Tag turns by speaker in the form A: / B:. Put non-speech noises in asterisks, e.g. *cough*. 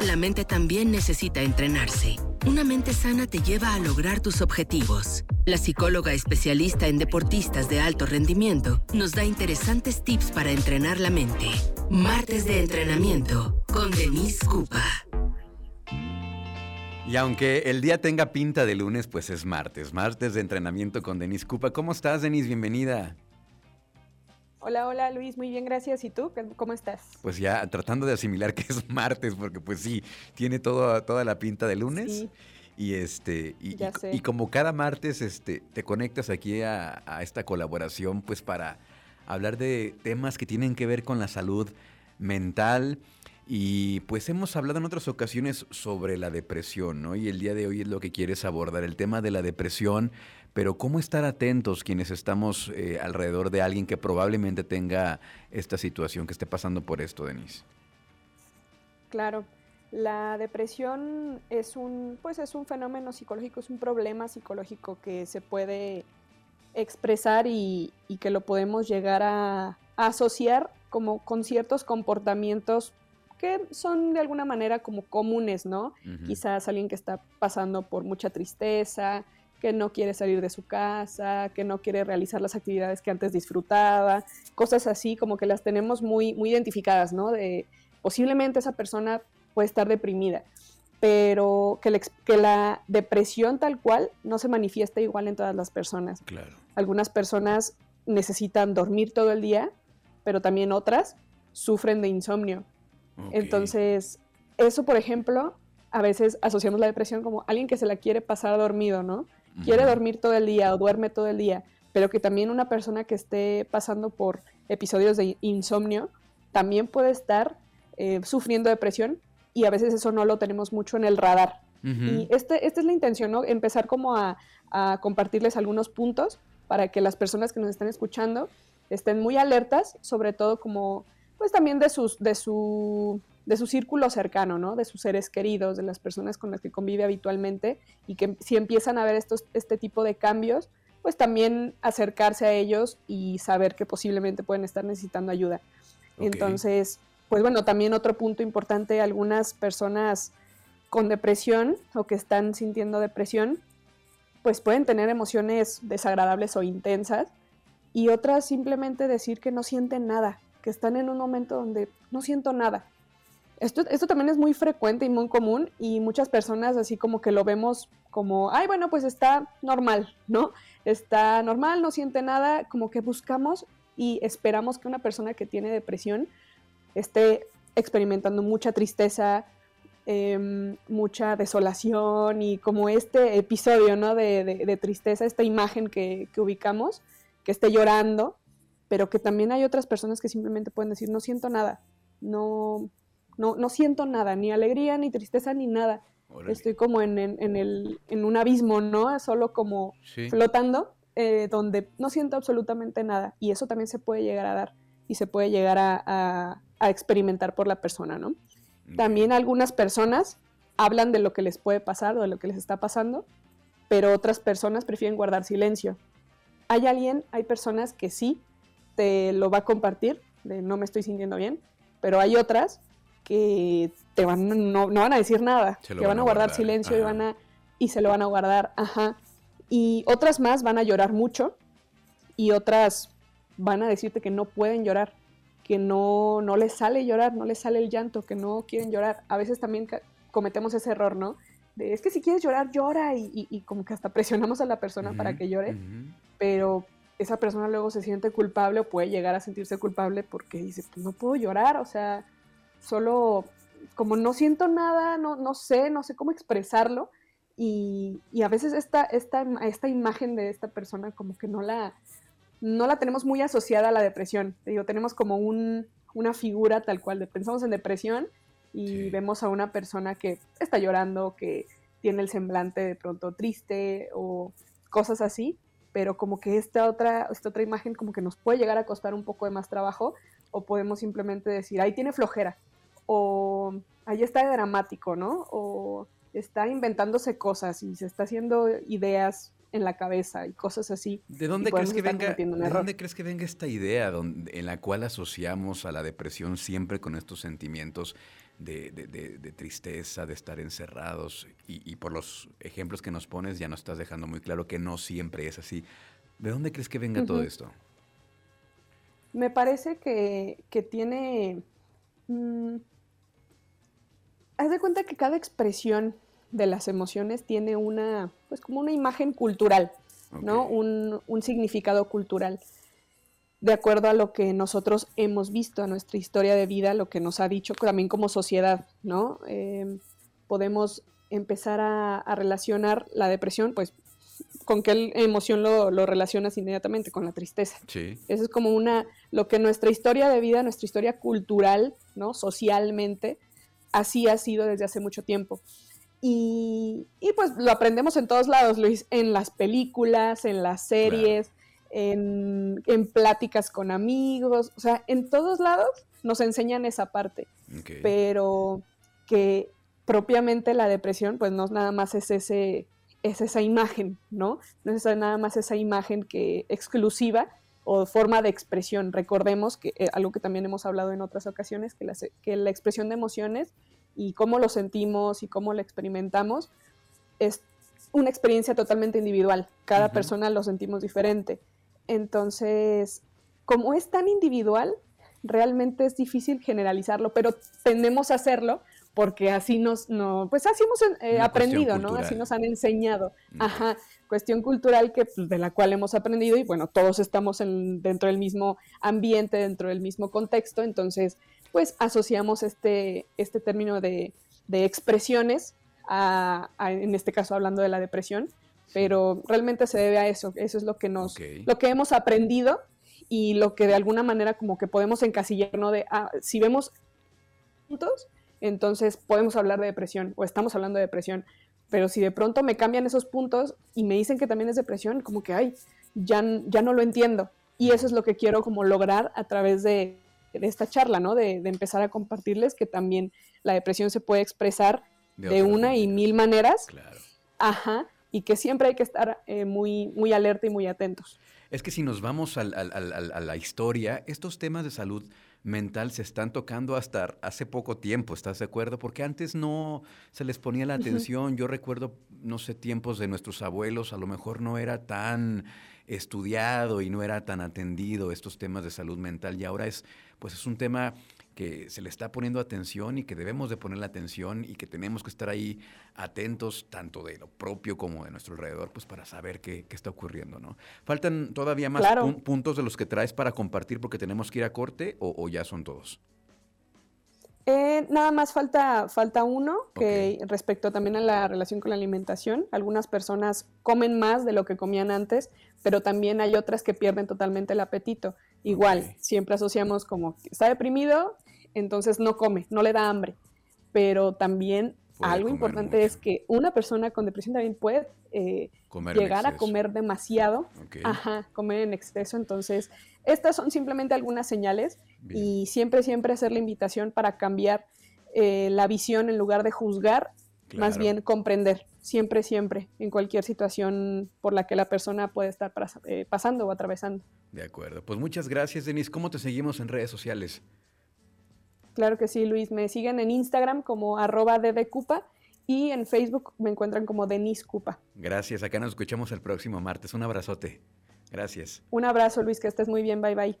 A: La mente también necesita entrenarse. Una mente sana te lleva a lograr tus objetivos. La psicóloga especialista en deportistas de alto rendimiento nos da interesantes tips para entrenar la mente. Martes de entrenamiento con Denise Cupa.
B: Y aunque el día tenga pinta de lunes, pues es martes. Martes de entrenamiento con Denise Cupa. ¿Cómo estás, Denise? Bienvenida.
C: Hola, hola Luis, muy bien, gracias. ¿Y tú? ¿Cómo estás?
B: Pues ya tratando de asimilar que es *laughs* martes, porque pues sí, tiene todo, toda la pinta de lunes. Y este, y, como cada martes este, te conectas aquí a, a, esta colaboración, pues para hablar de temas que tienen que ver con la salud mental. Y pues hemos hablado en otras ocasiones sobre la depresión, ¿no? Y el día de hoy es lo que quieres abordar, el tema de la depresión pero ¿cómo estar atentos quienes estamos eh, alrededor de alguien que probablemente tenga esta situación, que esté pasando por esto, Denise?
C: Claro, la depresión es un, pues es un fenómeno psicológico, es un problema psicológico que se puede expresar y, que lo podemos llegar a, asociar como con ciertos comportamientos que son de alguna manera como comunes, ¿no? Quizás alguien que está pasando por mucha tristeza, que no quiere salir de su casa, que no quiere realizar las actividades que antes disfrutaba, cosas así como que las tenemos muy, muy identificadas, ¿no? De posiblemente esa persona puede estar deprimida, pero que, que la depresión tal cual no se manifiesta igual en todas las personas.
B: Claro.
C: Algunas personas necesitan dormir todo el día, pero también otras sufren de insomnio. Entonces, eso, por ejemplo, a veces asociamos la depresión como alguien que se la quiere pasar dormido, ¿no? Quiere dormir todo el día o duerme todo el día, pero que también una persona que esté pasando por episodios de insomnio también puede estar eh, sufriendo depresión y a veces eso no lo tenemos mucho en el radar. Y este, esta es la intención, ¿no? Empezar como a, compartirles algunos puntos para que las personas que nos están escuchando estén muy alertas, sobre todo como, pues también de, sus, de su de su círculo cercano, ¿no? De sus seres queridos, de las personas con las que convive habitualmente y que si empiezan a ver estos, este tipo de cambios, pues también acercarse a ellos y saber que posiblemente pueden estar necesitando ayuda. Entonces, pues bueno, también otro punto importante, algunas personas con depresión o que están sintiendo depresión, pues pueden tener emociones desagradables o intensas y otras simplemente decir que no sienten nada, que están en un momento donde no siento nada esto, esto también es muy frecuente y muy común y muchas personas así como que lo vemos como, ay, bueno, pues está normal, ¿no? Está normal, no siente nada, como que buscamos y esperamos que una persona que tiene depresión esté experimentando mucha tristeza, em, mucha desolación y como este episodio, ¿no? De, tristeza, esta imagen que, que ubicamos, que esté llorando, pero que también hay otras personas que simplemente pueden decir, no siento nada, no, no, no siento nada, ni alegría, ni tristeza, ni nada. Estoy como en, el, en un abismo, ¿no? Solo como flotando, eh, donde no siento absolutamente nada. Y eso también se puede llegar a dar y se puede llegar a, experimentar por la persona, ¿no? También algunas personas hablan de lo que les puede pasar o de lo que les está pasando, pero otras personas prefieren guardar silencio. Hay alguien, hay personas que sí te lo va a compartir, de no me estoy sintiendo bien, pero hay otras que te van, no, van a decir nada, que van, a guardar, silencio y van a y se lo van a guardar, ajá. Y otras más van a llorar mucho y otras van a decirte que no pueden llorar, que no, no les sale llorar, no les sale el llanto, que no quieren llorar. A veces también cometemos ese error, ¿no? De, es que si quieres llorar, llora y, como que hasta presionamos a la persona para que llore, pero esa persona luego se siente culpable o puede llegar a sentirse culpable porque dice, pues no puedo llorar, o sea, solo como no siento nada, no, no sé, no sé cómo expresarlo. Y, a veces esta, esta, esta imagen de esta persona como que no la, no la tenemos muy asociada a la depresión. digo, tenemos como un, una figura tal cual, pensamos en depresión y vemos a una persona que está llorando, que tiene el semblante de pronto triste o cosas así, pero como que esta otra, esta otra imagen como que nos puede llegar a costar un poco de más trabajo o podemos simplemente decir, ahí tiene flojera, o ahí está dramático, ¿no? O está inventándose cosas y se está haciendo ideas en la cabeza y cosas así.
B: ¿De dónde, crees que, venga, ¿de dónde crees que venga esta idea en la cual asociamos a la depresión siempre con estos sentimientos de, tristeza, de estar encerrados. Y, por los ejemplos que nos pones ya nos estás dejando muy claro que no siempre es así. ¿De dónde crees que venga todo esto?
C: Me parece que, tiene... Mm, haz de cuenta que cada expresión de las emociones tiene una, pues como una imagen cultural, ¿no? Un, un, significado cultural de acuerdo a lo que nosotros hemos visto, a nuestra historia de vida, lo que nos ha dicho también como sociedad, ¿no? Eh, podemos empezar a, relacionar la depresión, pues, con qué emoción lo, relacionas inmediatamente, con la tristeza.
B: Sí.
C: Eso es como una, lo que nuestra historia de vida, nuestra historia cultural, ¿no? Socialmente, así ha sido desde hace mucho tiempo. Y, pues lo aprendemos en todos lados, Luis, en las películas, en las series, en, pláticas con amigos, o sea, en todos lados nos enseñan esa parte, pero que propiamente la depresión, pues no nada más es ese es esa imagen, ¿no? No es nada más esa imagen que exclusiva o forma de expresión. Recordemos que eh, algo que también hemos hablado en otras ocasiones, que la, que la expresión de emociones y cómo lo sentimos y cómo lo experimentamos es una experiencia totalmente individual. Cada persona lo sentimos diferente. Entonces, como es tan individual, realmente es difícil generalizarlo, pero tendemos a hacerlo porque así nos, no, pues así hemos eh, aprendido, ¿no? Así nos han enseñado. Ajá, cuestión cultural que, pues, de la cual hemos aprendido y bueno, todos estamos en, dentro del mismo ambiente, dentro del mismo contexto, entonces, pues asociamos este, este término de, de expresiones, a, en este caso hablando de la depresión, pero realmente se debe a eso, eso es lo que nos, lo que hemos aprendido y lo que de alguna manera como que podemos encasillar, ¿no? De, ah, si vemos puntos, entonces podemos hablar de depresión o estamos hablando de depresión, pero si de pronto me cambian esos puntos y me dicen que también es depresión, como que, ay, ya, ya no lo entiendo. Y eso es lo que quiero como lograr a través de, esta charla, ¿no? De, de, empezar a compartirles que también la depresión se puede expresar de, una y mil maneras.
B: Claro.
C: Ajá y que siempre hay que estar eh, muy, muy alerta y muy atentos.
B: Es que si nos vamos a la historia, estos temas de salud mental se están tocando hasta hace poco tiempo, ¿estás de acuerdo? Porque antes no se les ponía la atención. Yo recuerdo, no sé, tiempos de nuestros abuelos, a lo mejor no era tan estudiado y no era tan atendido estos temas de salud mental y ahora es pues es un tema que se le está poniendo atención y que debemos de ponerle atención y que tenemos que estar ahí atentos tanto de lo propio como de nuestro alrededor, pues para saber qué, está ocurriendo, ¿no? ¿Faltan todavía más puntos de los que traes para compartir porque tenemos que ir a corte o, ya son todos?
C: Eh, nada más falta, falta uno, que respecto también a la relación con la alimentación, algunas personas comen más de lo que comían antes, pero también hay otras que pierden totalmente el apetito. Igual, siempre asociamos como está deprimido, entonces no come, no le da hambre. Pero también algo importante es que una persona con depresión también puede eh, llegar a comer demasiado, ajá, comer en exceso. Entonces, estas son simplemente algunas señales y siempre, siempre hacer la invitación para cambiar eh, la visión en lugar de juzgar, más bien comprender, siempre, siempre, en cualquier situación por la que la persona puede estar eh, pasando o atravesando.
B: De acuerdo. Pues muchas gracias, Denise. ¿Cómo te seguimos en redes sociales?
C: Claro que sí, Luis. Me siguen en Instagram como arroba ddcupa y en Facebook me encuentran como Denise Cupa.
B: Gracias. Acá nos escuchamos el próximo martes. Un abrazote. Gracias.
C: Un abrazo, Luis. Que estés muy bien. Bye, bye.